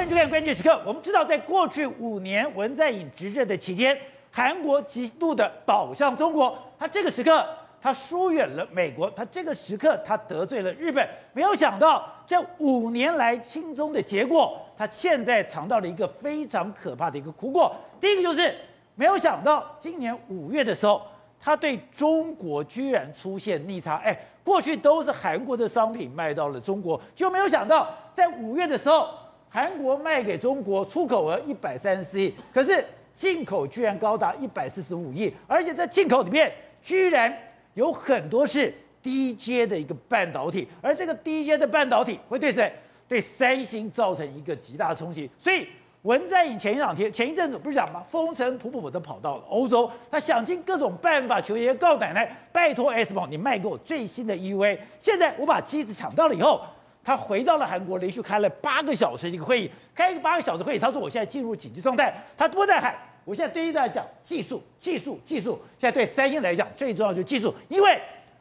欢迎收看关键时刻。我们知道，在过去五年文在寅执政的期间，韩国极度的倒向中国。他这个时刻，他疏远了美国；他这个时刻，他得罪了日本。没有想到，这五年来亲中的结果，他现在尝到了一个非常可怕的一个苦果。第一个就是，没有想到今年五月的时候，他对中国居然出现逆差。哎，过去都是韩国的商品卖到了中国，就没有想到在五月的时候。韩国卖给中国出口额一百三十四亿，可是进口居然高达一百四十五亿，而且在进口里面居然有很多是低阶的一个半导体，而这个低阶的半导体会对谁？对三星造成一个极大的冲击。所以文在寅前一两天、前一阵子不是讲吗？风尘仆仆的跑到了欧洲，他想尽各种办法求爷爷告奶奶，拜托 S 宝你卖给我最新的 EUV。现在我把机子抢到了以后。他回到了韩国，连续开了八个小时的一个会议，开一个八个小时会议。他说：“我现在进入紧急状态。”他不在喊，我现在对一在讲技术，技术，技术。现在对三星来讲，最重要就是技术，因为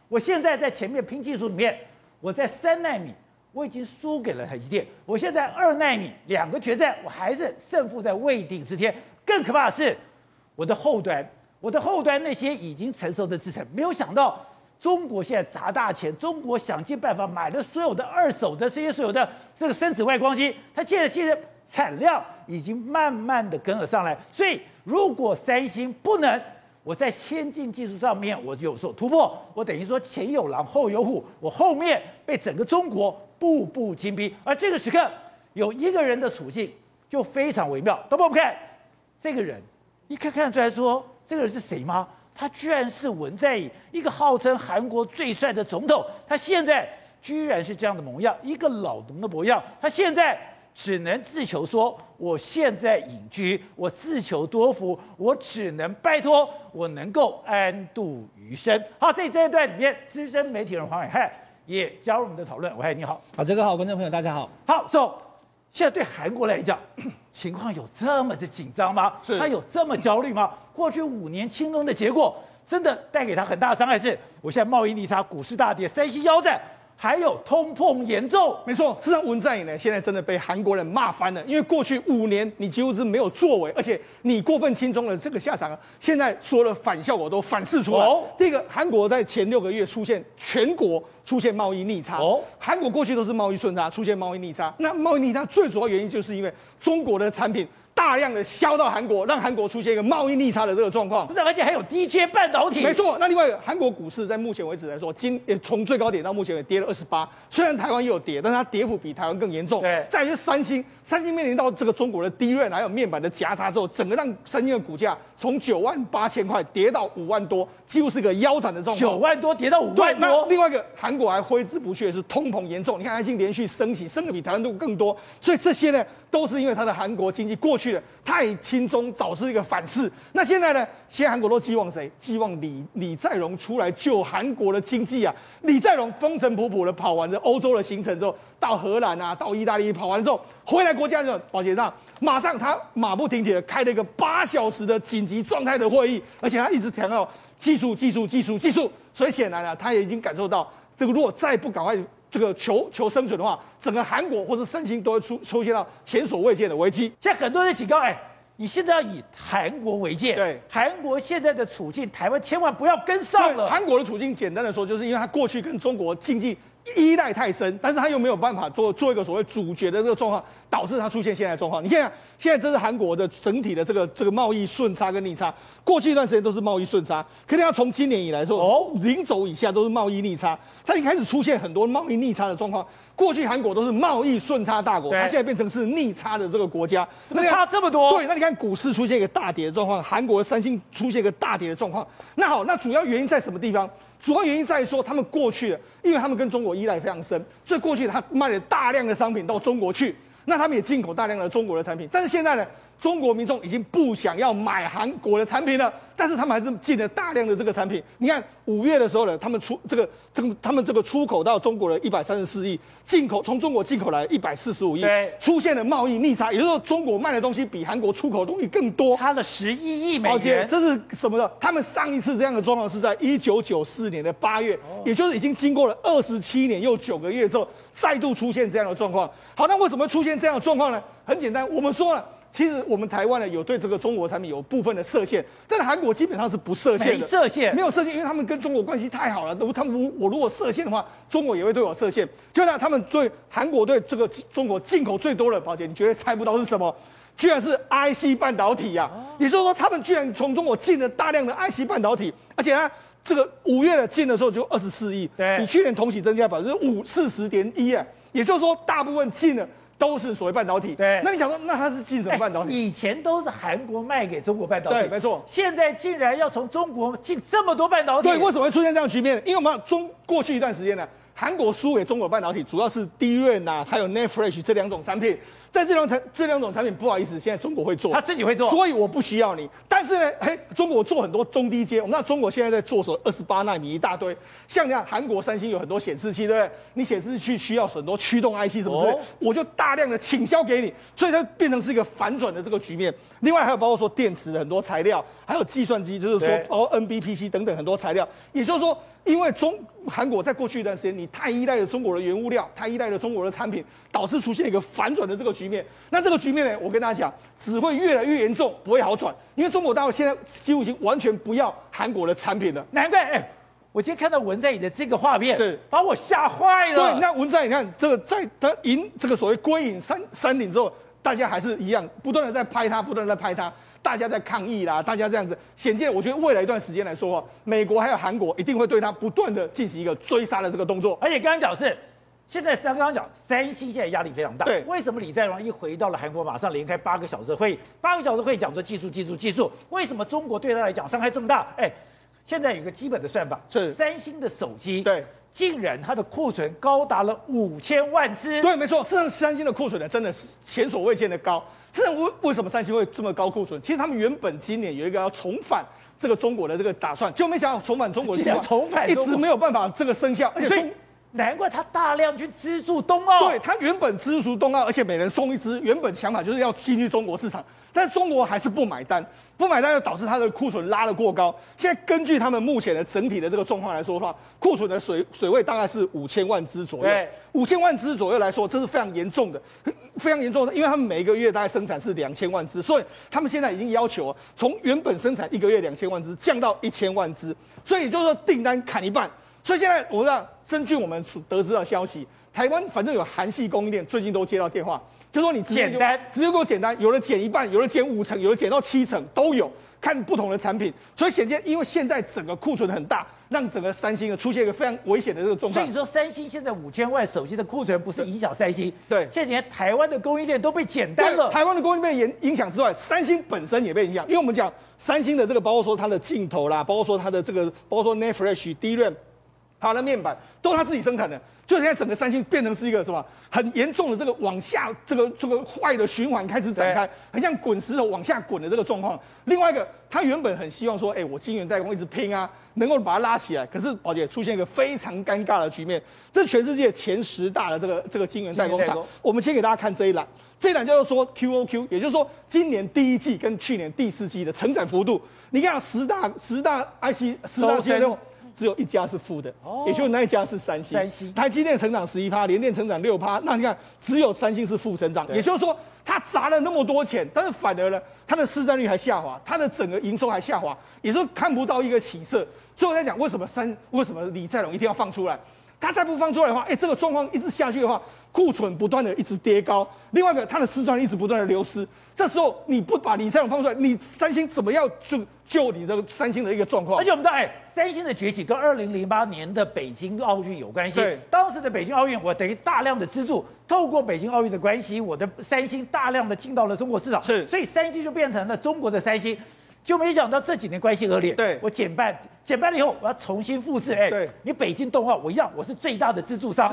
我现在在前面拼技术里面，我在三纳米我已经输给了台积电，我现在二纳米两个决战，我还是胜负在未定之天。更可怕的是，我的后端，我的后端那些已经成熟的制程，没有想到。中国现在砸大钱，中国想尽办法买了所有的二手的这些所有的这个深紫外光机，它现在其实产量已经慢慢的跟了上来。所以如果三星不能我在先进技术上面我就有所突破，我等于说前有狼后有虎，我后面被整个中国步步紧逼。而这个时刻有一个人的处境就非常微妙，等我们看这个人，你可以看得出来说这个人是谁吗？他居然是文在寅，一个号称韩国最帅的总统，他现在居然是这样的模样，一个老农的模样。他现在只能自求说：“我现在隐居，我自求多福，我只能拜托我能够安度余生。”好，在这一段里面，资深媒体人黄伟汉也加入我们的讨论。暐瀚你好，好，这个好，观众朋友大家好。好，So，现在对韩国来讲，情况有这么的紧张吗？是，他有这么焦虑吗？过去五年轻松的结果，真的带给他很大的伤害是，我现在贸易逆差，股市大跌，三星腰斩，还有通膨严重。没错，事实上文在寅呢，现在真的被韩国人骂翻了，因为过去五年你几乎是没有作为，而且你过分轻松了这个下场啊，现在所有的反效果都反噬出来。哦、第一个，韩国在前六个月出现全国出现贸易逆差。哦，韩国过去都是贸易顺差，出现贸易逆差，那贸易逆差最主要原因就是因为中国的产品。大量的销到韩国，让韩国出现一个贸易逆差的这个状况。不是，而且还有低阶半导体。没错。那另外，韩国股市在目前为止来说，今也从最高点到目前也跌了二十八。虽然台湾也有跌，但它跌幅比台湾更严重。对。再就是三星，三星面临到这个中国的 DRAM 还有面板的夹杀之后，整个让三星的股价从九万八千块跌到五万多，几乎是个腰斩的状况。九万多跌到五万多。对。那另外一个，韩国还挥之不去的是通膨严重。你看，它已经连续升息，升的比台湾都更多。所以这些呢，都是因为它的韩国经济过去的太轻松，导致一个反噬。那现在呢？现在韩国都寄望谁？寄望李李在镕出来救韩国的经济啊！李在镕风尘仆仆的跑完了欧洲的行程之后，到荷兰啊，到意大利跑完之后，回来国家的保洁上，马上他马不停蹄的开了一个八小时的紧急状态的会议，而且他一直强调技术、技术、技术、技术。所以显然啊，他也已经感受到，这个如果再不赶快。这个求求生存的话，整个韩国或者三星都会出出现到前所未见的危机。现在很多人警告，哎，你现在要以韩国为鉴，对，韩国现在的处境，台湾千万不要跟上了。韩国的处境，简单的说，就是因为他过去跟中国经济。依赖太深，但是他又没有办法做做一个所谓主角的这个状况，导致他出现现在的状况。你看，现在这是韩国的整体的这个这个贸易顺差跟逆差，过去一段时间都是贸易顺差，可能要从今年以来说，哦，零轴以下都是贸易逆差，它已经开始出现很多贸易逆差的状况。过去韩国都是贸易顺差大国，它现在变成是逆差的这个国家，怎么差这么多？对，那你看股市出现一个大跌的状况，韩国三星出现一个大跌的状况。那好，那主要原因在什么地方？主要原因在于说，他们过去，因为他们跟中国依赖非常深，所以过去他卖了大量的商品到中国去，那他们也进口大量的中国的产品，但是现在呢，中国民众已经不想要买韩国的产品了。但是他们还是进了大量的这个产品。你看五月的时候呢，他们出这个这个他们这个出口到中国的一百三十四亿，进口从中国进口来一百四十五亿，出现了贸易逆差，也就是说中国卖的东西比韩国出口的东西更多，差了十一亿美元。这是什么呢？他们上一次这样的状况是在一九九四年的八月，也就是已经经过了二十七年又九个月之后，再度出现这样的状况。好，那为什么会出现这样的状况呢？很简单，我们说了。其实我们台湾呢有对这个中国产品有部分的设限，但是韩国基本上是不设限的，没设限，没有设限，因为他们跟中国关系太好了。如他们如我如果设限的话，中国也会对我设限。就像他们对韩国对这个中国进口最多的，宝杰，你绝对猜不到是什么？居然是 IC 半导体呀、啊！也就是说，他们居然从中国进了大量的 IC 半导体，而且呢，这个五月的进的时候就二十四亿，对，比去年同期增加百分之五四十点一啊！也就是说，大部分进了。都是所谓半导体，对。那你想说，那它是进什么半导体？以前都是韩国卖给中国半导体，对，没错。现在竟然要从中国进这么多半导体，对，为什么会出现这样的局面？因为我们中过去一段时间呢，韩国输给中国半导体，主要是 DRAM 呐，还有 NAND Flash 这两种产品。但这两产这两种产品，不好意思，现在中国会做，他自己会做，所以我不需要你。但是呢，嘿，中国做很多中低阶，我们知道中国现在在做什么？二十八纳米一大堆，像这样，韩国三星有很多显示器，对不对？你显示器需要很多驱动 IC 什么之类，哦、我就大量的倾销给你，所以它变成是一个反转的这个局面。另外还有包括说电池的很多材料，还有计算机，就是说包括 NBPC 等等很多材料，也就是说。因为中韩国在过去一段时间，你太依赖了中国的原物料，太依赖了中国的产品，导致出现一个反转的这个局面。那这个局面呢，我跟大家讲，只会越来越严重，不会好转。因为中国大陆现在几乎已经完全不要韩国的产品了。难怪，哎，我今天看到文在寅的这个画面，是把我吓坏了。对，那文在寅，你看这个在他赢这个所谓归隐山山顶之后，大家还是一样，不断的在拍他，不断的在拍他。大家在抗议啦，大家这样子，显见我觉得未来一段时间来说话，美国还有韩国一定会对他不断的进行一个追杀的这个动作。而且刚刚讲是，现在刚刚讲三星现在压力非常大。对，为什么李在镕一回到了韩国，马上连开八个小时的会议，八个小时会议讲说技术、技术、技术，为什么中国对他来讲伤害这么大？哎，现在有个基本的算法，是三星的手机，对，竟然它的库存高达了五千万只。对，没错，事实上三星的库存呢，真的是前所未见的高。这为为什么三星会这么高库存？其实他们原本今年有一个要重返这个中国的这个打算，就没想到重返中国的计划重返一直没有办法这个生效，而且难怪他大量去资助冬奥。对，他原本资助冬奥，而且每人送一支，原本想法就是要进去中国市场，但中国还是不买单。不买单又导致它的库存拉得过高。现在根据他们目前的整体的这个状况来说的话，库存的水水位大概是五千万只左右。五千万只左右来说，这是非常严重的，非常严重的，因为他们每一个月大概生产是两千万只，所以他们现在已经要求从原本生产一个月两千万只降到一千万只，所以也就是说订单砍一半。所以现在我知道，根据我们所得知的消息，台湾反正有韩系供应链最近都接到电话。就说你就直接给我简单，有的减一半，有的减五成，有的减到七成都有，看不同的产品。所以显见，因为现在整个库存很大，让整个三星呢出现一个非常危险的这个状况。所以你说三星现在五千万手机的库存不是影响三星，对，现在连台湾的供应链都被简单了。台湾的供应链影影响之外，三星本身也被影响，因为我们讲三星的这个，包括说它的镜头啦，包括说它的这个，包括说 NAND Flash、DRAM，它的面板都是它自己生产的。就现在整个三星变成是一个什么很严重的这个往下这个这个坏的循环开始展开，很像滚石头往下滚的这个状况。另外一个，他原本很希望说，哎，我晶圆代工一直拼啊，能够把它拉起来。可是宝姐出现一个非常尴尬的局面，这全世界前十大的这个这个晶圆代工厂。我们先给大家看这一栏，这一栏叫做说 QOQ，也就是说今年第一季跟去年第四季的成长幅度。你看十大十大 IC 十大晶圆只有一家是负的，也就是那一家是三星。三星，台积电成长十一趴，联电成长六趴，那你看只有三星是负增长，也就是说它砸了那么多钱，但是反而呢，它的市占率还下滑，它的整个营收还下滑，也就是看不到一个起色。所以我在讲为什么三，为什么李在龙一定要放出来？他再不放出来的话，哎，这个状况一直下去的话，库存不断的一直跌高，另外一个它的市场一直不断的流失。这时候你不把李在镕放出来，你三星怎么样去救你的三星的一个状况？而且我们知道，哎，三星的崛起跟二零零八年的北京奥运有关系。对，当时的北京奥运，我等于大量的资助，透过北京奥运的关系，我的三星大量的进到了中国市场。是，所以三星就变成了中国的三星。就没想到这几年关系恶劣，对，我减半，减半了以后，我要重新复制。哎，对，你北京动画我一样，我是最大的资助商。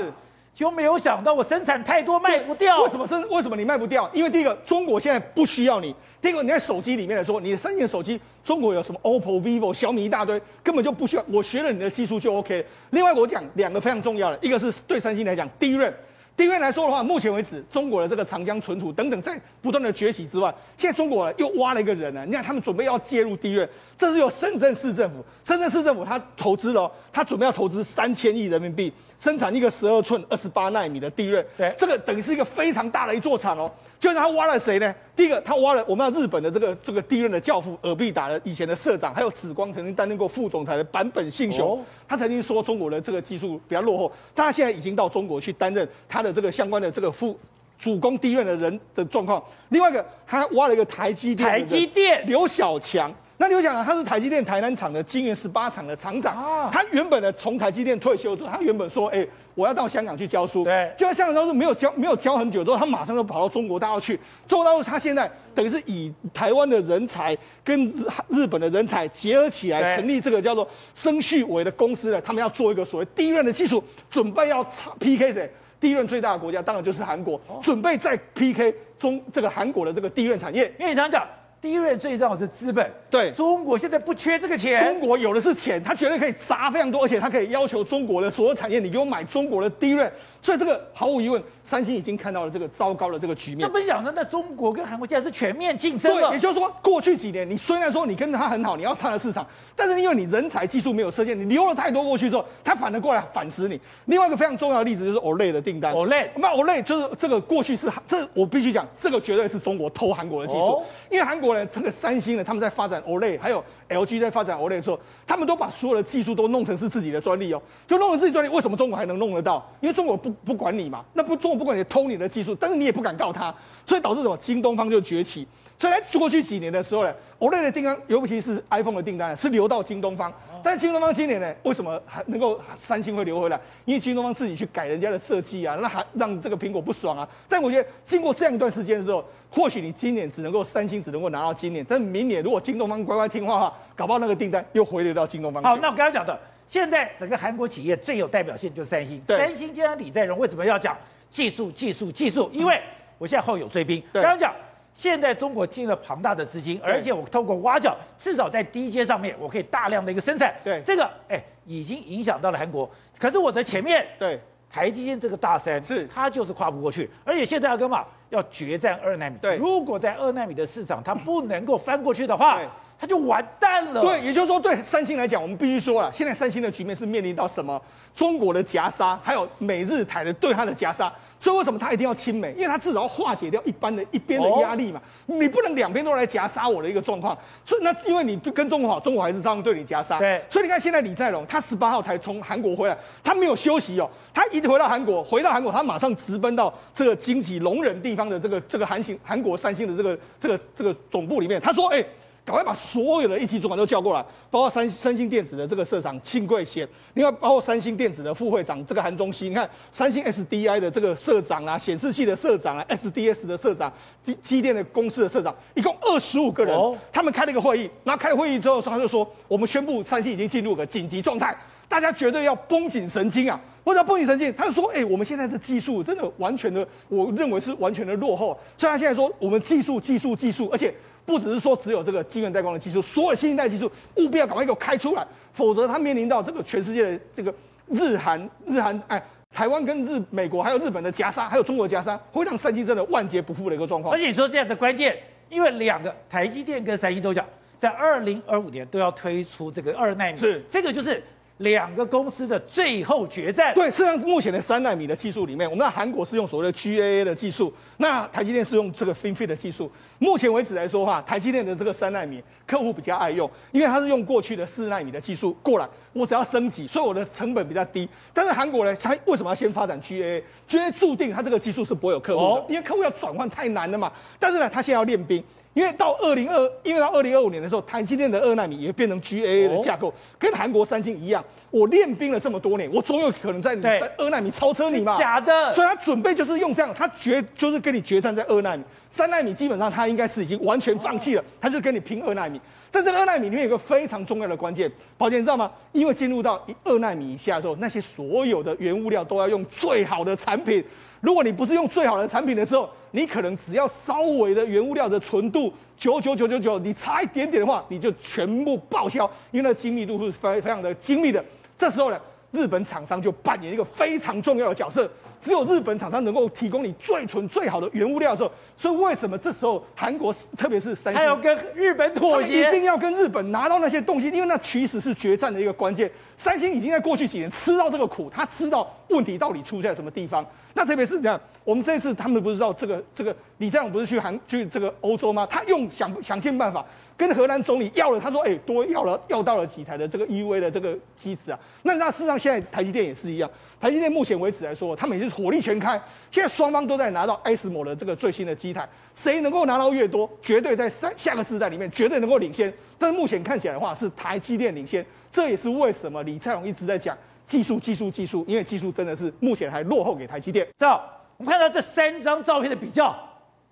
就没有想到我生产太多卖不掉。为什么生？为什么你卖不掉？因为第一个，中国现在不需要你。第二个，你在手机里面来说，你的三星手机，中国有什么 OPPO、VIVO、小米一大堆，根本就不需要。我学了你的技术就 OK。另外，我讲两个非常重要的，一个是对三星来讲第一任，DRAM。DRAM 来说的话，目前为止，中国的这个长江存储等等在不断的崛起之外，现在中国又挖了一个人呢。你看，他们准备要介入 DRAM，这是由深圳市政府，深圳市政府他投资了，他准备要投资三千亿人民币，生产一个十二寸二十八纳米的 DRAM。对，这个等于是一个非常大的一座厂哦。就是他挖了谁呢？第一个，他挖了我们日本的这个这个 DRAM 的教父尔必达的以前的社长，还有紫光曾经担任过副总裁的坂本信雄。哦、他曾经说中国的这个技术比较落后，但他现在已经到中国去担任他的这个相关的这个副主攻 DRAM 的人的状况。另外一个，他挖了一个台积电，台积电刘小强。那刘小强他是台积电台南厂的晶圆十八厂的厂长。啊、他原本呢从台积电退休之后，他原本说，哎、欸。我要到香港去教书，对，就在香港教书没有教没有教很久之后，他马上就跑到中国大陆去。中国大陆他现在等于是以台湾的人才跟日日本的人才结合起来，成立这个叫做生旭伟的公司呢。他们要做一个所谓 DRAM 的技术，准备要 PK 谁？DRAM 最大的国家当然就是韩国，准备再 PK 中这个韩国的这个 DRAM 产业。因为你常讲。DRAM 最重要是资本，对，中国现在不缺这个钱，中国有的是钱，他绝对可以砸非常多，而且他可以要求中国的所有产业，你给我买中国的 DRAM。所以这个毫无疑问，三星已经看到了这个糟糕的这个局面。那不是讲呢？那中国跟韩国现在是全面竞争了。对，也就是说，过去几年你虽然说你跟他很好，你要他的市场，但是因为你人才技术没有设限，你留了太多过去之后，他反而过来反噬你。另外一个非常重要的例子就是 Olay 的订单。Olay，那 Olay 就是这个过去是这我必须讲，这个绝对是中国偷韩国的技术。哦、因为韩国人，这个三星呢，他们在发展 Olay 还有 LG 在发展 OLED 的时候，他们都把所有的技术都弄成是自己的专利哦，就弄成自己专利。为什么中国还能弄得到？因为中国不不管你嘛。那不中国不管你偷你的技术，但是你也不敢告他，所以导致什么？京东方就崛起。所以在过去几年的时候呢，OLED 的订单，尤其是 iPhone 的订单是流到京东方。但是京东方今年呢，为什么还能够三星会留回来？因为京东方自己去改人家的设计啊，那还让这个苹果不爽啊。但我觉得经过这样一段时间的时候，或许你今年只能够三星只能够拿到今年，但是明年如果京东方乖乖听话的话，搞不好那个订单又回流到京东方。好，那我刚刚讲的，现在整个韩国企业最有代表性就是三星。对三星今天李在镕为什么要讲？技术，技术，技术，因为我现在后有追兵。刚刚讲，现在中国进了庞大的资金，而且我透过挖角，至少在低阶上面，我可以大量的一个生产。对，这个哎，已经影响到了韩国。可是我的前面，对，台积电这个大山，是它就是跨不过去，而且现在要干嘛？要决战二纳米。对，如果在二纳米的市场它不能够翻过去的话，它就完蛋了。对，也就是说，对三星来讲，我们必须说了，现在三星的局面是面临到什么？中国的夹杀，还有美日台的对它的夹杀。所以为什么他一定要亲美？因为他至少要化解掉一般的一边的压力嘛。Oh. 你不能两边都来夹杀我的一个状况。所以那因为你跟中国好，中国还是照样对你夹杀。对。所以你看现在李在镕，他十八号才从韩国回来，他没有休息哦。他一回到韩国，回到韩国，他马上直奔到这个经济龙仁地方的这个这个韩星韩国三星的这个这个这个总部里面。他说：“哎。”赶快把所有的一级主管都叫过来，包括三三星电子的这个社长庆贵贤，另外包括三星电子的副会长这个韩中熙，你看三星 SDI 的这个社长啊，显示器的社长啊，SDS 的社长，机机电的公司的社长，一共二十五个人，哦、他们开了一个会议，然后开了会议之后，他就说，我们宣布三星已经进入个紧急状态，大家绝对要绷紧神经啊！为什么绷紧神经？他就说，哎、欸，我们现在的技术真的完全的，我认为是完全的落后，所以他现在说，我们技术技术技术，而且。不只是说只有这个晶圆代工的技术，所有新一代技术务必要赶快给我开出来，否则它面临到这个全世界的这个日韩日韩哎，台湾跟日美国还有日本的夹杀，还有中国的夹杀，会让三星真的万劫不复的一个状况。而且你说这样的关键，因为两个台积电跟三星都讲，在二零二五年都要推出这个二纳米，是这个就是。两个公司的最后决战。对，实际上目前的三纳米的技术里面，我们在韩国是用所谓的 GAA 的技术，那台积电是用这个 FinFET 的技术。目前为止来说的话，台积电的这个三纳米客户比较爱用，因为它是用过去的四纳米的技术过来，我只要升级，所以我的成本比较低。但是韩国呢，它为什么要先发展 GAA？GAA 注定它这个技术是不会有客户的，因为客户要转换太难了嘛。但是呢，它现在要练兵。因为到二零二，因为到二零二五年的时候，台积电的二纳米也会变成 GAA 的架构，跟韩国三星一样。我练兵了这么多年，我总有可能在你在二纳米超车你嘛？假的。所以他准备就是用这样，他决就是跟你决战在二纳米，三纳米基本上他应该是已经完全放弃了，他就跟你拼二纳米。但这个二纳米里面有个非常重要的关键，宝姐你知道吗？因为进入到二纳米以下的时候，那些所有的原物料都要用最好的产品。如果你不是用最好的产品的时候，你可能只要稍微的原物料的纯度九九九九九，你差一点点的话，你就全部报销，因为那精密度是非常非常的精密的。这时候呢，日本厂商就扮演一个非常重要的角色。只有日本厂商能够提供你最纯最好的原物料的时候，所以为什么这时候韩国特别是三星，还要跟日本妥协，一定要跟日本拿到那些东西，因为那其实是决战的一个关键。三星已经在过去几年吃到这个苦，他知道问题到底出现在什么地方。那特别是这样，我们这一次他们不是知道这个这个李在镕不是去韩去这个欧洲吗？他用想想尽办法。跟荷兰总理要了，他说：“哎、欸，多要了，要到了几台的这个 EUV 的这个机子啊。”那那事实上，现在台积电也是一样。台积电目前为止来说，他们已经是火力全开。现在双方都在拿到 S 摩的这个最新的机台，谁能够拿到越多，绝对在三下个世代里面绝对能够领先。但是目前看起来的话，是台积电领先。这也是为什么李在镕一直在讲技术、技术、技术，因为技术真的是目前还落后给台积电。这样，我们看到这三张照片的比较，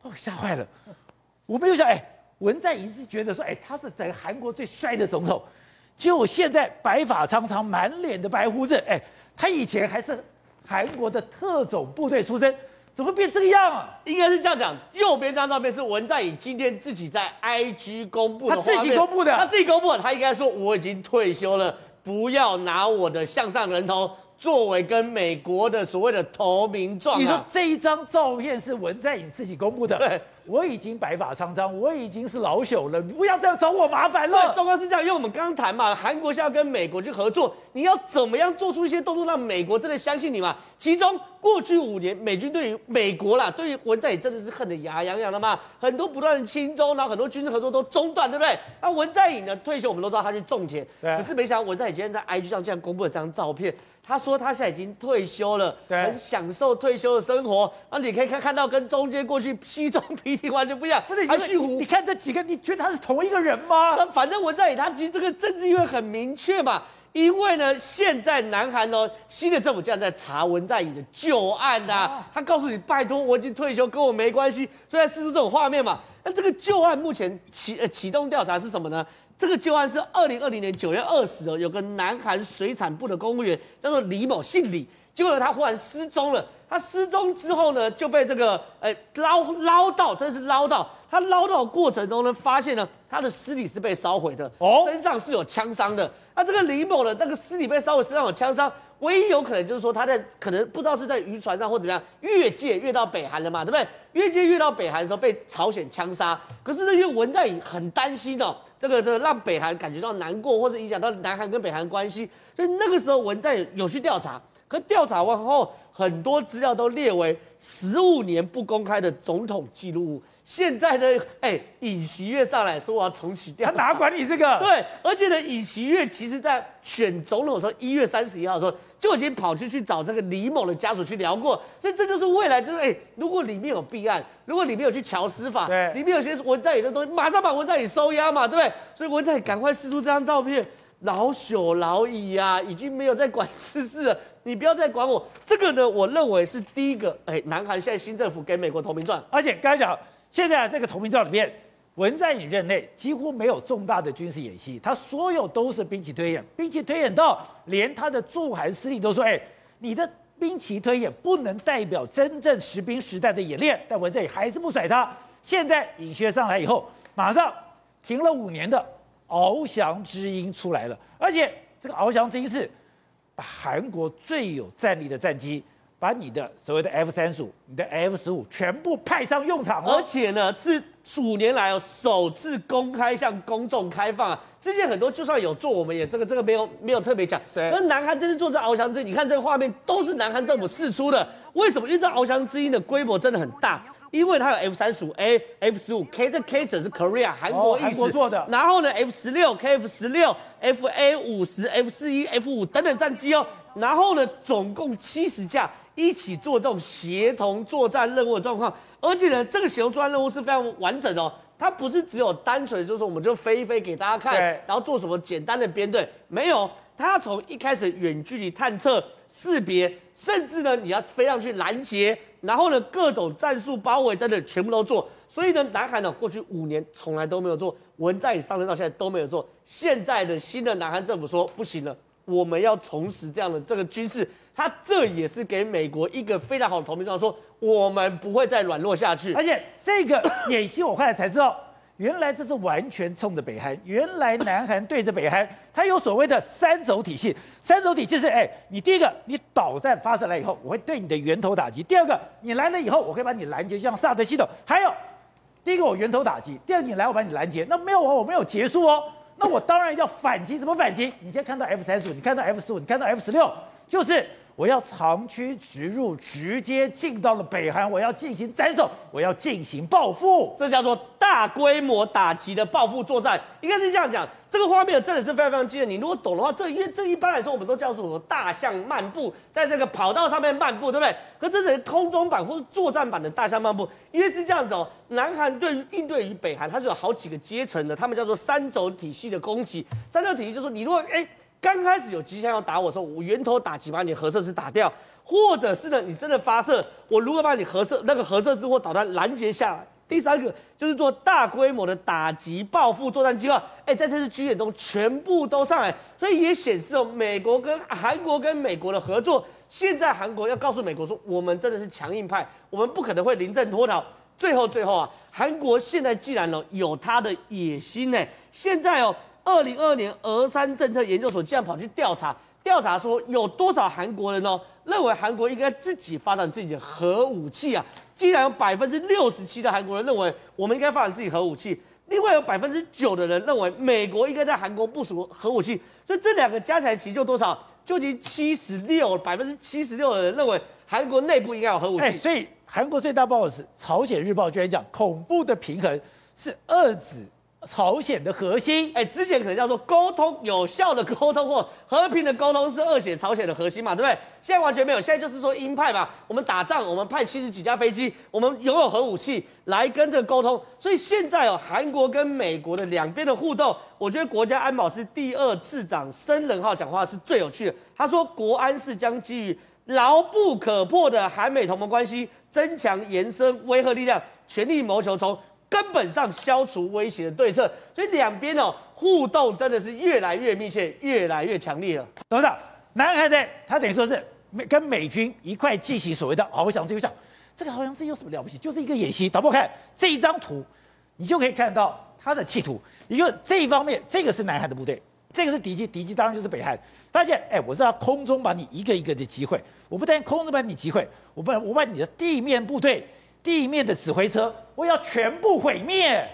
哦，吓坏了。我们又想，哎。文在寅是觉得说，哎，他是整个韩国最帅的总统，结果现在白发苍苍，满脸的白胡子，哎，他以前还是韩国的特种部队出身，怎么会变这个样啊？应该是这样讲，右边这张照片是文在寅今天自己在 IG 公布的，他自己公布的，他自己公布的，他应该说我已经退休了，不要拿我的向上人头。作为跟美国的所谓的投名状，你说这一张照片是文在寅自己公布的？对，我已经白发苍苍，我已经是老朽了，你不要这样找我麻烦了。对，状况是这样，因为我们刚刚谈嘛，韩国现在要跟美国去合作，你要怎么样做出一些动作，让美国真的相信你嘛？其中过去五年，美军对于美国啦，对于文在寅真的是恨得牙痒痒的嘛，很多不断的亲中，然后很多军事合作都中断，对不对？那文在寅呢退休，我们都知道他去种田，对可是没想到文在寅今天在 IG 上竟然公布了这张照片。他说他现在已经退休了，对很享受退休的生活。那你可以看看到跟中间过去西装完全不一样。不是，他蓄胡，你看这几个，你觉得他是同一个人吗？反正文在寅他其实这个政治意味很明确嘛。因为呢，现在南韩呢新的政府竟然在查文在寅的旧案呐、啊。啊、他告诉你，拜托，我已经退休，跟我没关系。所以在试出这种画面嘛。那这个旧案目前启呃启动调查是什么呢？这个旧案是二零二零年九月二十哦，有个南韩水产部的公务员叫做李某，姓李，结果他忽然失踪了。他失踪之后呢，就被这个呃捞捞到，真的是捞到。他捞到的过程中呢，发现呢他的尸体是被烧毁的，哦，身上是有枪伤的。那这个李某呢那个尸体被烧毁，身上有枪伤。唯一有可能就是说他在可能不知道是在渔船上或怎么样越界越到北韩了嘛，对不对？越界越到北韩的时候被朝鲜枪杀，可是呢，因为文在寅很担心哦，这个这个让北韩感觉到难过，或者影响到南韩跟北韩关系，所以那个时候文在寅有去调查，可调查完后很多资料都列为十五年不公开的总统记录物。现在的哎，尹锡悦上来说我要重启调查，他哪管你这个？对，而且呢，尹锡悦其实在选总统的时候，一月三十一号的时候就已经跑去去找这个李某的家属去聊过，所以这就是未来就是哎，如果里面有弊案，如果里面有去乔司法，对，里面有些文在寅的东西，马上把文在寅收押嘛，对不对？所以文在寅赶快释出这张照片，老朽老矣啊，已经没有在管世事了，你不要再管我。这个呢，我认为是第一个哎，南韩现在新政府给美国投名状，而且刚才讲。现在这个投名状里面，文在寅任内几乎没有重大的军事演习，他所有都是兵棋推演，兵棋推演到连他的驻韩司令都说：“哎，你的兵棋推演不能代表真正实兵实弹的演练。”但文在寅还是不甩他。现在尹锡悦上来以后，马上停了五年的翱翔之鹰出来了，而且这个翱翔之鹰是把韩国最有战力的战机。把你的所谓的 F 三十五、你的 F 十五全部派上用场，而且呢是数年来哦首次公开向公众开放啊！之前很多就算有做，我们也这个这个没有没有特别讲。对，而南韩这次做这翱翔之鹰，你看这个画面都是南韩政府试出的。为什么？因为这翱翔之鹰的规模真的很大，因为它有 F 三十五 A、F 十五 K，这 K 者是 Korea 韩国意思、哦、韩国做的。然后呢，F 十六、KF 十六、FA 五十、F 四一、F 五等等战机哦。然后呢，总共七十架。一起做这种协同作战任务的状况，而且呢，这个协同作战任务是非常完整的哦，它不是只有单纯就是我们就飞一飞给大家看，然后做什么简单的编队，没有，它要从一开始远距离探测、识别，甚至呢你要飞上去拦截，然后呢各种战术包围等等全部都做。所以呢，南韩呢过去五年从来都没有做，文在寅上任到现在都没有做，现在的新的南韩政府说不行了，我们要重拾这样的这个军事。他这也是给美国一个非常好的投名状，说我们不会再软弱下去。而且这个演习，我后来才知道，原来这是完全冲着北韩。原来南韩对着北韩，它有所谓的三轴体系。三轴体系是：哎，你第一个，你导弹发射来以后，我会对你的源头打击；第二个，你来了以后，我可以把你拦截，就像萨德系统。还有，第一个我源头打击，第二个你来我把你拦截。那没有啊，我没有结束哦。那我当然要反击，怎么反击？你现在看到 F 三十五，你看到 F 十五，你看到 F 十六，就是。我要长驱直入，直接进到了北韩，我要进行斩首，我要进行报复，这叫做大规模打击的报复作战，应该是这样讲。这个画面真的是非常非常惊人，你如果懂的话，这因为这一般来说我们都叫做大象漫步，在这个跑道上面漫步，对不对？可这是空中版或是作战版的大象漫步，因为是这样子哦。南韩对于应对于北韩，它是有好几个阶层的，他们叫做三轴体系的攻击。三轴体系就是，你如果哎。刚开始有机枪要打我的时候，我源头打击把你核设施打掉，或者是呢，你真的发射，我如何把你核设那个核设施或导弹拦截下来？第三个就是做大规模的打击报复作战计划，哎，在这次军演中全部都上来，所以也显示哦，美国跟韩国跟美国的合作，现在韩国要告诉美国说，我们真的是强硬派，我们不可能会临阵脱逃。最后最后啊，韩国现在既然哦有他的野心呢，现在哦。二零二二年俄山政策研究所竟然跑去调查，调查说有多少韩国人哦认为韩国应该自己发展自己的核武器啊？竟然有百分之六十七的韩国人认为我们应该发展自己核武器，另外有百分之九的人认为美国应该在韩国部署核武器，所以这两个加起来其实就多少？就已经七十六，百分之七十六的人认为韩国内部应该有核武器。哎，所以韩国最大报纸《朝鲜日报》居然讲恐怖的平衡是遏制。朝鲜的核心，哎，之前可能叫做沟通，有效的沟通或和平的沟通是遏制朝鲜的核心嘛，对不对？现在完全没有，现在就是说鹰派嘛，我们打仗，我们派七十几架飞机，我们拥有核武器来跟这个沟通。所以现在哦，韩国跟美国的两边的互动，我觉得国家安保室第二次长申仁浩讲话是最有趣的。他说，国安是将基于牢不可破的韩美同盟关系，增强延伸威慑力量，全力谋求从。根本上消除威胁的对策，所以两边哦互动真的是越来越密切，越来越强烈了。董事长，南海在他等于说是美跟美军一块进行所谓的翱翔，这个想这个翱翔这有什么了不起？就是一个演习。导播看这一张图，你就可以看到他的企图。也就这一方面，这个是南海的部队，这个是敌机，敌机当然就是北韩。发现哎，我知道空中把你一个一个的击毁，我不但空中把你击毁，我把我把你的地面部队。地面的指挥车，我要全部毁灭。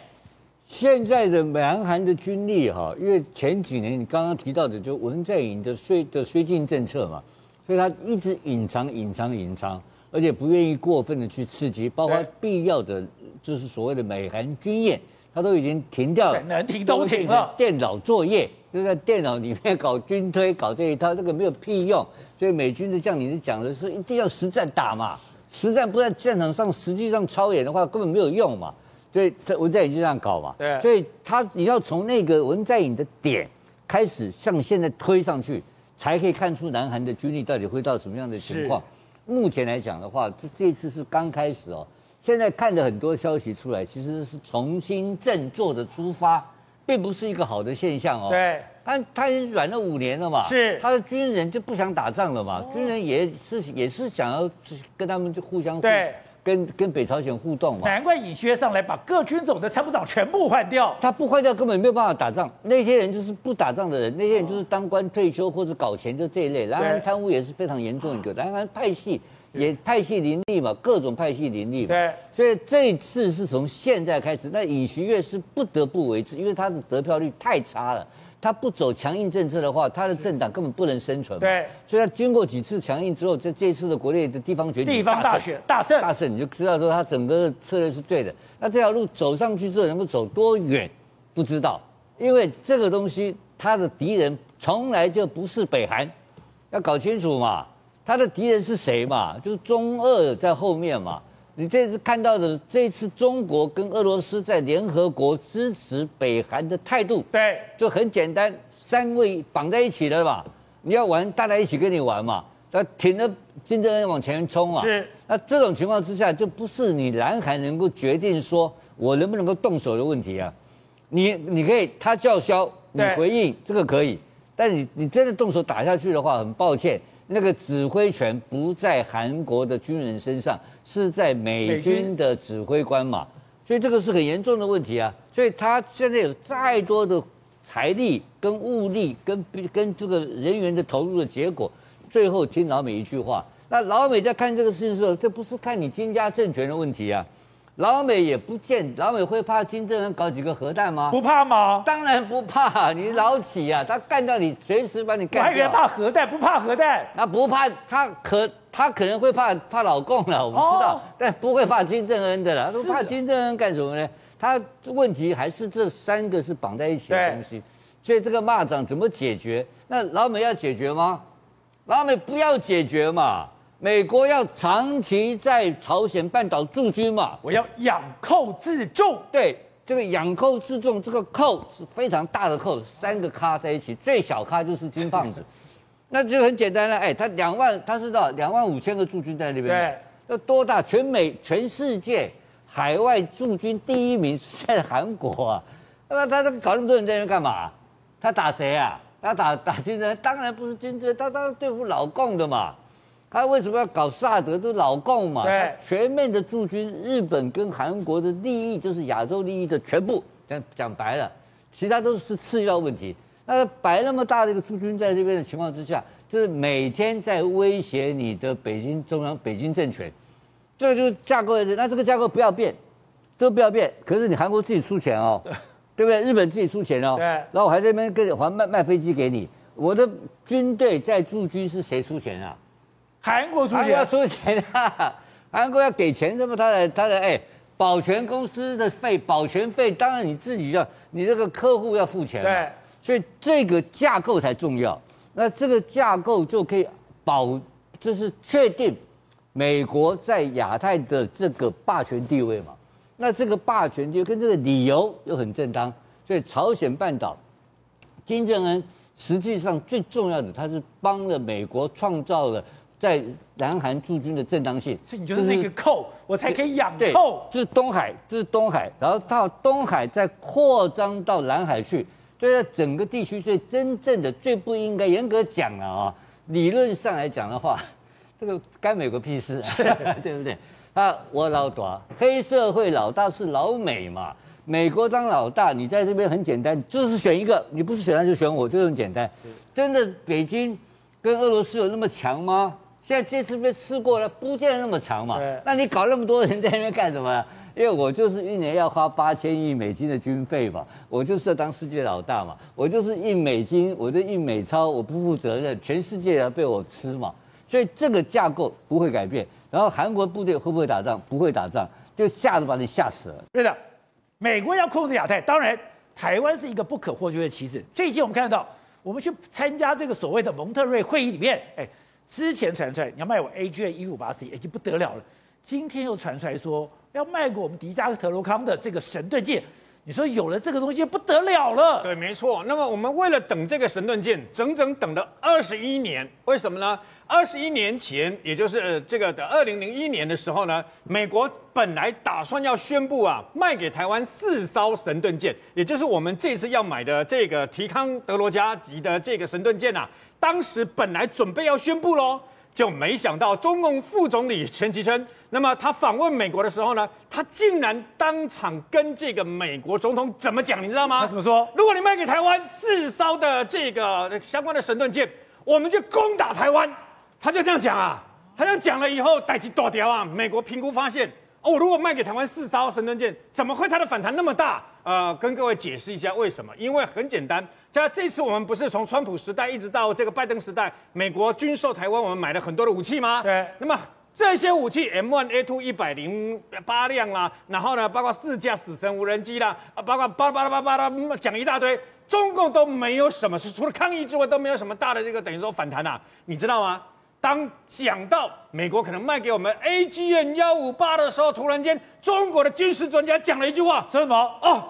现在的南韩的军力哈，因为前几年你刚刚提到的，就文在寅的绥的绥靖政策嘛，所以他一直隐藏、隐藏、隐藏，而且不愿意过分的去刺激，包括必要的就是所谓的美韩军演，他都已经停掉了，能停都停了。电脑作业就在电脑里面搞军推，搞这一套，这个没有屁用。所以美军的将领讲的是一定要实战打嘛。实战不在战场上，实际上操演的话根本没有用嘛，所以文在寅就这样搞嘛。对，所以他你要从那个文在寅的点开始向现在推上去，才可以看出南韩的军力到底会到什么样的情况。目前来讲的话，这这次是刚开始哦。现在看的很多消息出来，其实是重新振作的出发，并不是一个好的现象哦。对。他他已经软了五年了嘛，是。他的军人就不想打仗了嘛，军人也是也是想要跟他们就互相对，跟跟北朝鲜互动嘛。难怪尹锡悦上来把各军种的参谋长全部换掉，他不换掉根本没有办法打仗。那些人就是不打仗的人，那些人就是当官退休或者搞钱就这一类。南韩贪污也是非常严重一个，南韩派系也派系林立嘛，各种派系林立嘛。对，所以这一次是从现在开始，那尹锡悦是不得不为之，因为他的得票率太差了。他不走强硬政策的话，他的政党根本不能生存。对，所以他经过几次强硬之后，在这一次的国内的地方选举，地方大选大胜，大胜，你就知道说他整个策略是对的。那这条路走上去之后，能够走多远，不知道，因为这个东西他的敌人从来就不是北韩，要搞清楚嘛，他的敌人是谁嘛？就是中俄在后面嘛。你这次看到的，这次中国跟俄罗斯在联合国支持北韩的态度，对，就很简单，三位绑在一起了嘛。你要玩，大家一起跟你玩嘛。那挺着金正恩往前冲啊。是。那这种情况之下，就不是你南韩能够决定说我能不能够动手的问题啊。你你可以他叫嚣，你回应这个可以，但你你真的动手打下去的话，很抱歉。那个指挥权不在韩国的军人身上，是在美军的指挥官嘛？所以这个是很严重的问题啊。所以他现在有再多的财力、跟物力、跟跟这个人员的投入的结果，最后听老美一句话。那老美在看这个事情的时候，这不是看你金家政权的问题啊。老美也不见，老美会怕金正恩搞几个核弹吗？不怕吗？当然不怕，你老几啊？他干掉你，随时把你干掉。我还以为怕核弹，不怕核弹。他不怕，他可他可能会怕怕老共了，我们知道，哦、但不会怕金正恩的了。他都怕金正恩干什么呢？他问题还是这三个是绑在一起的东西。所以这个蚂蚱怎么解决？那老美要解决吗？老美不要解决嘛。美国要长期在朝鲜半岛驻军嘛？我要养寇自重。对，这个养寇自重，这个寇是非常大的寇，三个咖在一起，最小咖就是金胖子。那就很简单了，哎，他两万，他知道两万五千个驻军在那边，对，那多大？全美、全世界海外驻军第一名是在韩国啊。那么他这搞那么多人在那边干嘛？他打谁啊？他打打金正恩？当然不是金正恩，他当然对付老共的嘛。他为什么要搞萨德？都老共嘛，对，全面的驻军，日本跟韩国的利益就是亚洲利益的全部。讲讲白了，其他都是次要问题。那摆那么大的一个驻军在这边的情况之下，就是每天在威胁你的北京中央、北京政权。这个就是架构的，那这个架构不要变，都不要变。可是你韩国自己出钱哦，对不对？日本自己出钱哦，对。然后我还在那边跟你还卖卖飞机给你。我的军队在驻军是谁出钱啊？韩国出钱，韩国要出钱啊！韩国要给钱，那么他的他的哎，保全公司的费，保全费当然你自己要，你这个客户要付钱。对，所以这个架构才重要。那这个架构就可以保，就是确定美国在亚太的这个霸权地位嘛。那这个霸权就跟这个理由又很正当。所以朝鲜半岛，金正恩实际上最重要的，他是帮了美国创造了。在南韩驻军的正当性，所以你就是那个扣，我才可以养扣。这是东海，这是东海，然后到东海再扩张到南海去，所以在整个地区，最真正的最不应该严格讲了啊，理论上来讲的话，这个干美国屁事，对不对？啊，我老大，黑社会老大是老美嘛，美国当老大，你在这边很简单，就是选一个，你不是选他就选我，就这么简单。真的，北京跟俄罗斯有那么强吗？现在这次被吃过了，不见得那么长嘛。那你搞那么多人在那边干什么？因为我就是一年要花八千亿美金的军费嘛，我就是要当世界老大嘛，我就是印美金，我就印美钞，我不负责任，全世界要被我吃嘛。所以这个架构不会改变。然后韩国部队会不会打仗？不会打仗，就吓得把你吓死了。对的，美国要控制亚太，当然台湾是一个不可或缺的棋子。最近我们看到，我们去参加这个所谓的蒙特瑞会议里面，哎。之前传出来你要卖我 AGM 一五八 C 已经不得了了，今天又传出来说要卖给我们迪加特罗康的这个神盾舰，你说有了这个东西不得了了。对，没错。那么我们为了等这个神盾舰，整整等了二十一年，为什么呢？二十一年前，也就是这个的二零零一年的时候呢，美国本来打算要宣布啊，卖给台湾四艘神盾舰，也就是我们这次要买的这个提康德罗加级的这个神盾舰啊。当时本来准备要宣布喽，就没想到中共副总理陈其琛，那么他访问美国的时候呢，他竟然当场跟这个美国总统怎么讲，你知道吗？他怎么说？如果你卖给台湾四艘的这个相关的神盾舰，我们就攻打台湾。他就这样讲啊，他这样讲了以后，代志大条啊。美国评估发现，哦，如果卖给台湾四艘神盾舰，怎么会它的反弹那么大？呃，跟各位解释一下为什么？因为很简单。像这次我们不是从川普时代一直到这个拜登时代，美国军售台湾，我们买了很多的武器吗？对。那么这些武器 M1A2 一百零八辆啦，然后呢，包括四架死神无人机啦，啊，包括巴拉巴拉巴拉巴拉讲一大堆，中共都没有什么是除了抗议之外都没有什么大的这个等于说反弹啊，你知道吗？当讲到美国可能卖给我们 AGN 幺五八的时候，突然间中国的军事专家讲了一句话，说什么？哦，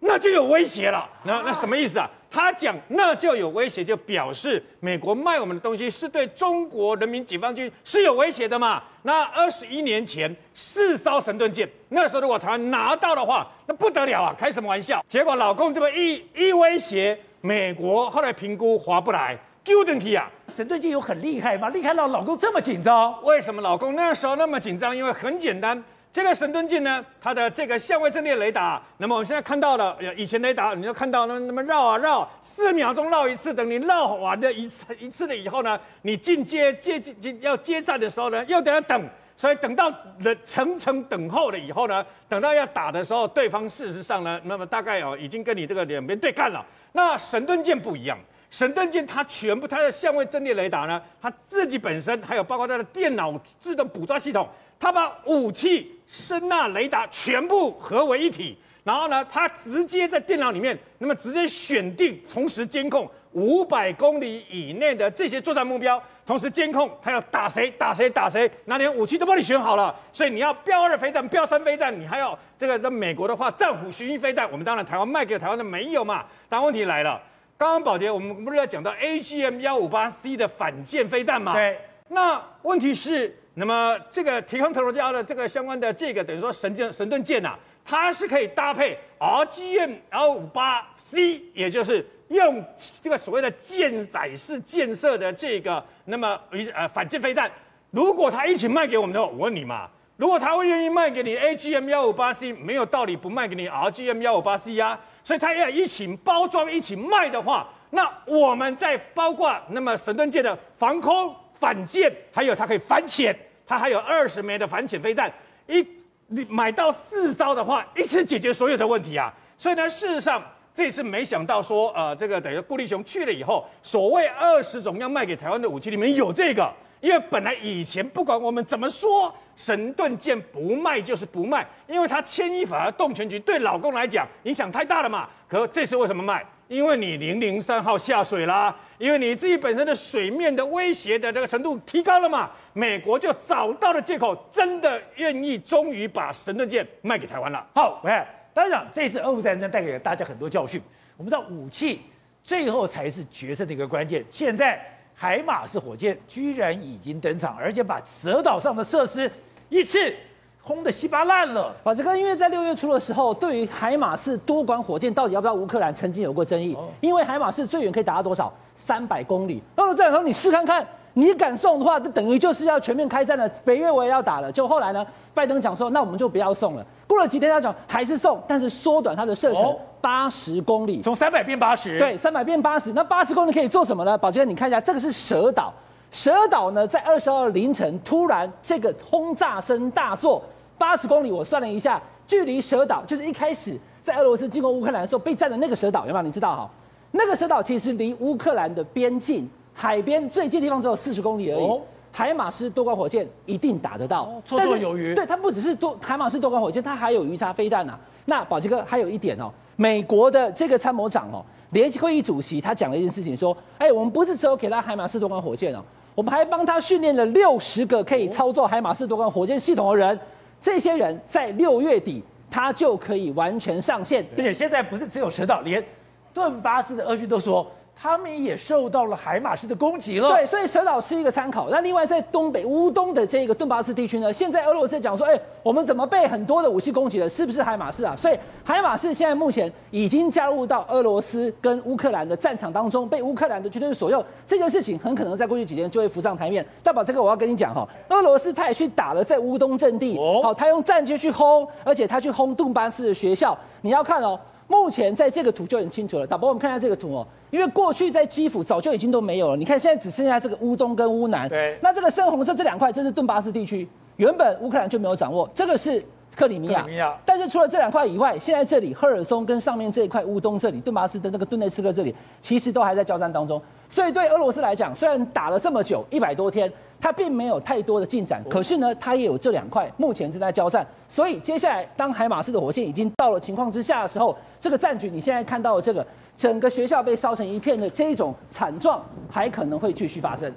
那就有威胁了。那那什么意思啊？他讲那就有威胁，就表示美国卖我们的东西是对中国人民解放军是有威胁的嘛？那二十一年前四艘神盾舰，那时候如果台湾拿到的话，那不得了啊！开什么玩笑？结果老共这么一一威胁，美国后来评估划不来，丢进去啊！神盾舰有很厉害吗？厉害到老公这么紧张？为什么老公那时候那么紧张？因为很简单。这个神盾舰呢，它的这个相位阵列雷达，那么我们现在看到了，以前雷达你就看到那那么绕啊绕，四秒钟绕一次，等你绕完的一次一次了以后呢，你进接接接要接战的时候呢，又得要等，所以等到人层层等候了以后呢，等到要打的时候，对方事实上呢，那么大概哦已经跟你这个两边对干了。那神盾舰不一样，神盾舰它全部它的相位阵列雷达呢，它自己本身还有包括它的电脑自动捕抓系统。它把武器、声纳、雷达全部合为一体，然后呢，它直接在电脑里面，那么直接选定，同时监控五百公里以内的这些作战目标，同时监控他要打谁、打谁、打谁，那连武器都帮你选好了。所以你要标二飞弹、标三飞弹，你还要这个。那美国的话，战斧巡弋飞弹，我们当然台湾卖给台湾的没有嘛。但问题来了，刚刚宝杰我们不是要讲到 AGM 幺五八 C 的反舰飞弹吗？对，那问题是。那么这个提康特罗加的这个相关的这个等于说神剑神盾舰呐，它是可以搭配 R G M L 五八 C，也就是用这个所谓的舰载式建设的这个那么呃反舰飞弹。如果它一起卖给我们的话，我问你嘛，如果他会愿意卖给你 AGM-158C，没有道理不卖给你 RGM-158C 呀。所以他要一起包装一起卖的话，那我们在包括那么神盾舰的防空。反舰，还有它可以反潜，它还有二十枚的反潜飞弹。一你买到四艘的话，一次解决所有的问题啊！所以呢，事实上这次没想到说，呃，这个等于顾立雄去了以后，所谓二十种要卖给台湾的武器里面有这个，因为本来以前不管我们怎么说，神盾舰不卖就是不卖，因为它牵一发而动全局，对老公来讲影响太大了嘛。可这次为什么卖？因为你零零三号下水啦，因为你自己本身的水面的威胁的这个程度提高了嘛，美国就找到了借口，真的愿意终于把神盾舰卖给台湾了。好，喂，当然这次俄乌战争带给了大家很多教训。我们知道武器最后才是决胜的一个关键。现在海马式火箭居然已经登场，而且把蛇岛上的设施一次。轰得稀巴烂了，宝杰哥，因为在六月初的时候，对于海马式多管火箭到底要不要乌克兰，曾经有过争议。因为海马式最远可以达到多少？三百公里。俄罗斯说：“你试看看，你敢送的话，这等于就是要全面开战了。北约我也要打了。”就后来呢，拜登讲说：“那我们就不要送了。”过了几天，他讲还是送，但是缩短它的射程八十公里，从三百变八十。对，三百变八十。那八十公里可以做什么呢？宝杰，你看一下，这个是蛇岛。蛇岛呢，在二十二凌晨突然这个轰炸声大作。八十公里，我算了一下，距离蛇岛就是一开始在俄罗斯进攻乌克兰的时候被占的那个蛇岛，有没有？你知道哈？那个蛇岛其实离乌克兰的边境海边最近的地方只有四十公里而已。哦、海马斯多管火箭一定打得到，绰绰、哦、有余。对，它不只是多海马斯多管火箭，它还有鱼叉飞弹呐、啊。那宝杰哥还有一点哦，美国的这个参谋长哦，联席会议主席他讲了一件事情，说：哎，我们不是只有给他海马斯多管火箭哦，我们还帮他训练了六十个可以操作海马斯多管火箭系统的人。这些人在六月底，他就可以完全上线，而且现在不是只有蛇岛，连顿巴斯的俄军都说。他们也受到了海马式的攻击了。对，所以蛇岛是一个参考。那另外在东北乌东的这个顿巴斯地区呢，现在俄罗斯讲说，哎，我们怎么被很多的武器攻击了？是不是海马式啊？所以海马式现在目前已经加入到俄罗斯跟乌克兰的战场当中，被乌克兰的军队所用。这件事情很可能在过去几天就会浮上台面。大宝，这个我要跟你讲哈，俄罗斯他也去打了在乌东阵地，好，他用战机去轰，而且他去轰顿巴斯的学校。你要看哦。目前在这个图就很清楚了，导播，我们看一下这个图哦，因为过去在基辅早就已经都没有了，你看现在只剩下这个乌东跟乌南。对。那这个深红色这两块，这是顿巴斯地区，原本乌克兰就没有掌握，这个是克里米亚。克里米亚。但是除了这两块以外，现在这里赫尔松跟上面这一块乌东这里，顿巴斯的那个顿内茨克这里，其实都还在交战当中。所以对俄罗斯来讲，虽然打了这么久，一百多天。它并没有太多的进展，可是呢，它也有这两块目前正在交战。所以接下来，当海马斯的火箭已经到了情况之下的时候，这个战局你现在看到的这个整个学校被烧成一片的这一种惨状，还可能会继续发生。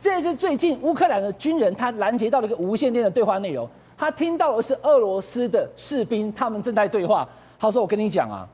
这也是最近乌克兰的军人他拦截到了一个无线电的对话内容，他听到的是俄罗斯的士兵他们正在对话。他说：“我跟你讲啊，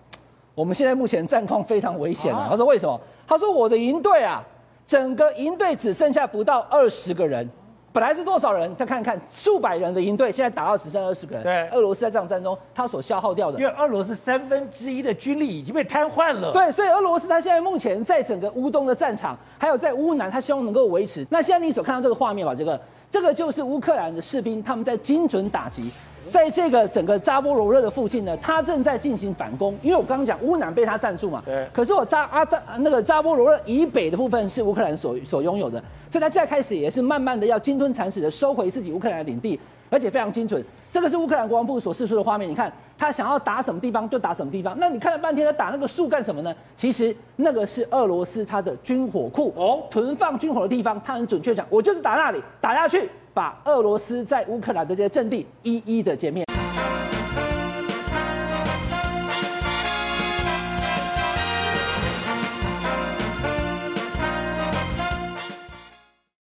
我们现在目前战况非常危险啊。”他说：“为什么？”他说：“我的营队啊。”整个营队只剩下不到二十个人，本来是多少人？再看看数百人的营队，现在打到只剩二十个人。对，俄罗斯在这场战中，他所消耗掉的，因为俄罗斯三分之一的军力已经被瘫痪了。对，所以俄罗斯他现在目前在整个乌东的战场，还有在乌南，他希望能够维持。那现在你所看到这个画面吧，这个这个就是乌克兰的士兵他们在精准打击。在这个整个扎波罗热的附近呢，他正在进行反攻。因为我刚刚讲乌南被他占住嘛，对。可是我扎阿扎那个扎波罗热以北的部分是乌克兰所所拥有的，所以他现在开始也是慢慢的要鲸吞蚕食的收回自己乌克兰的领地，而且非常精准。这个是乌克兰国防部所释出的画面，你看他想要打什么地方就打什么地方。那你看了半天，他打那个树干什么呢？其实那个是俄罗斯他的军火库哦，囤放军火的地方。他很准确讲，我就是打那里，打下去。把俄罗斯在乌克兰的这些阵地一一的歼灭。